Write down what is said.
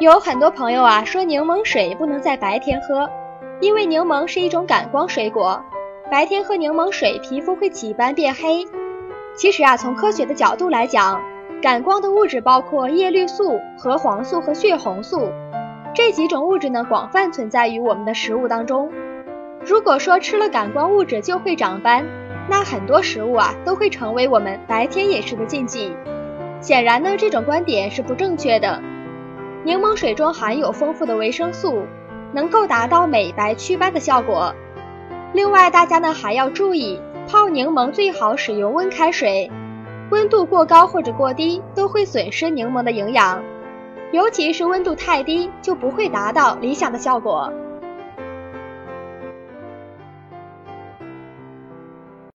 有很多朋友啊说柠檬水不能在白天喝，因为柠檬是一种感光水果，白天喝柠檬水皮肤会起斑变黑。其实啊，从科学的角度来讲，感光的物质包括叶绿素、核黄素和血红素，这几种物质呢广泛存在于我们的食物当中。如果说吃了感光物质就会长斑，那很多食物啊都会成为我们白天饮食的禁忌。显然呢，这种观点是不正确的。柠檬水中含有丰富的维生素，能够达到美白祛斑的效果。另外，大家呢还要注意，泡柠檬最好使用温开水，温度过高或者过低都会损失柠檬的营养，尤其是温度太低就不会达到理想的效果。